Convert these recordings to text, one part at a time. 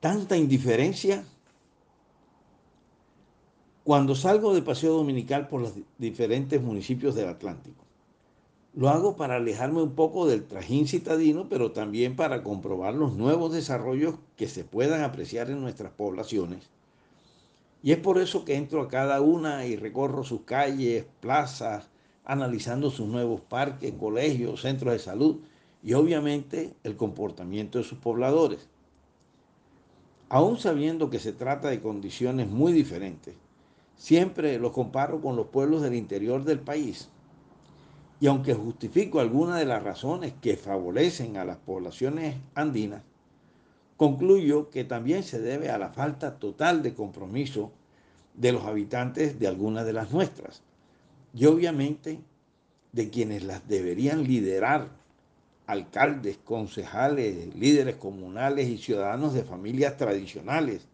tanta indiferencia. Cuando salgo de paseo dominical por los diferentes municipios del Atlántico, lo hago para alejarme un poco del trajín citadino, pero también para comprobar los nuevos desarrollos que se puedan apreciar en nuestras poblaciones. Y es por eso que entro a cada una y recorro sus calles, plazas, analizando sus nuevos parques, colegios, centros de salud y obviamente el comportamiento de sus pobladores. Aún sabiendo que se trata de condiciones muy diferentes, siempre los comparo con los pueblos del interior del país. Y aunque justifico algunas de las razones que favorecen a las poblaciones andinas, concluyo que también se debe a la falta total de compromiso de los habitantes de algunas de las nuestras y obviamente de quienes las deberían liderar alcaldes, concejales, líderes comunales y ciudadanos de familias tradicionales,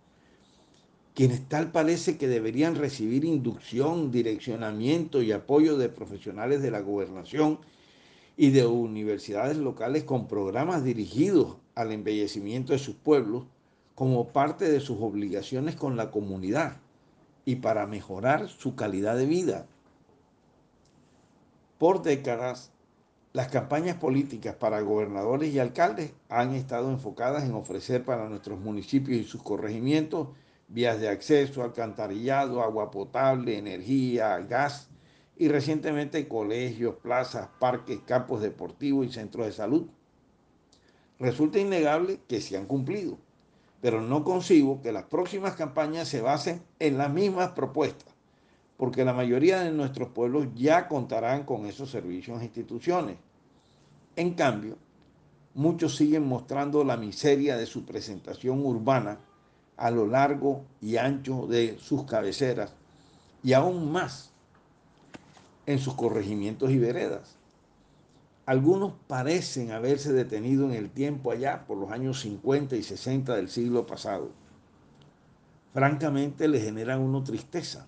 quienes tal parece que deberían recibir inducción, direccionamiento y apoyo de profesionales de la gobernación y de universidades locales con programas dirigidos al embellecimiento de sus pueblos como parte de sus obligaciones con la comunidad y para mejorar su calidad de vida. Por décadas, las campañas políticas para gobernadores y alcaldes han estado enfocadas en ofrecer para nuestros municipios y sus corregimientos vías de acceso, alcantarillado, agua potable, energía, gas y recientemente colegios, plazas, parques, campos deportivos y centros de salud. Resulta innegable que se han cumplido, pero no concibo que las próximas campañas se basen en las mismas propuestas porque la mayoría de nuestros pueblos ya contarán con esos servicios e instituciones. En cambio, muchos siguen mostrando la miseria de su presentación urbana a lo largo y ancho de sus cabeceras y aún más en sus corregimientos y veredas. Algunos parecen haberse detenido en el tiempo allá por los años 50 y 60 del siglo pasado. Francamente le generan uno tristeza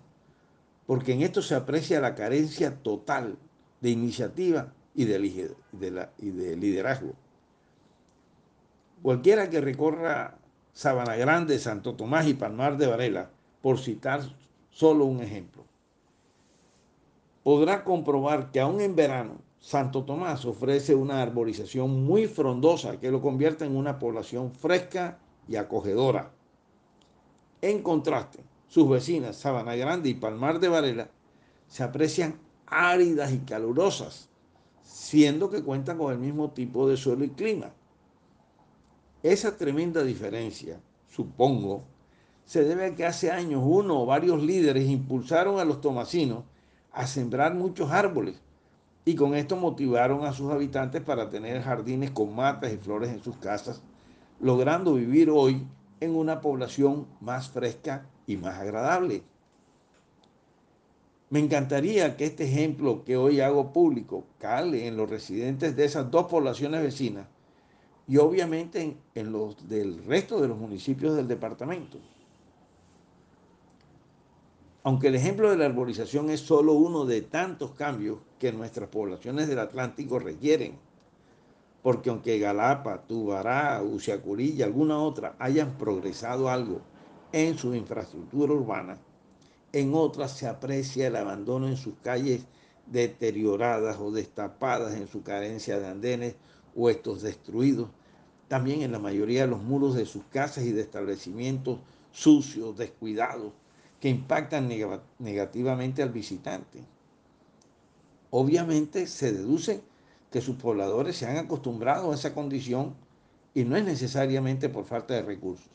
porque en esto se aprecia la carencia total de iniciativa y de, liderazgo. Cualquiera que recorra Sabana Grande, Santo Tomás y Palmar de Varela, por citar solo un ejemplo, podrá comprobar que aún en verano Santo Tomás ofrece una arborización muy frondosa que lo convierte en una población fresca y acogedora. En contraste, sus vecinas, Sabana Grande y Palmar de Varela, se aprecian áridas y calurosas, siendo que cuentan con el mismo tipo de suelo y clima. Esa tremenda diferencia, supongo, se debe a que hace años uno o varios líderes impulsaron a los tomasinos a sembrar muchos árboles y con esto motivaron a sus habitantes para tener jardines con matas y flores en sus casas, logrando vivir hoy en una población más fresca y más agradable. Me encantaría que este ejemplo que hoy hago público cale en los residentes de esas dos poblaciones vecinas y obviamente en, los del resto de los municipios del departamento. Aunque el ejemplo de la arborización es solo uno de tantos cambios que nuestras poblaciones del Atlántico requieren, porque aunque Galapa, Tubará, Uciacurí y alguna otra hayan progresado algo en su infraestructura urbana, en otras se aprecia el abandono en sus calles deterioradas o destapadas en su carencia de andenes o estos destruidos. También en la mayoría de los muros de sus casas y de establecimientos sucios, descuidados, que impactan negativamente al visitante. Obviamente se deduce que sus pobladores se han acostumbrado a esa condición y no es necesariamente por falta de recursos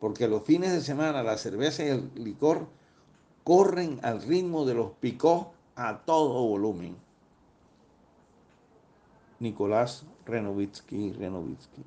porque los fines de semana la cerveza y el licor corren al ritmo de los picos a todo volumen. Nicolás Renovitsky Renovitsky.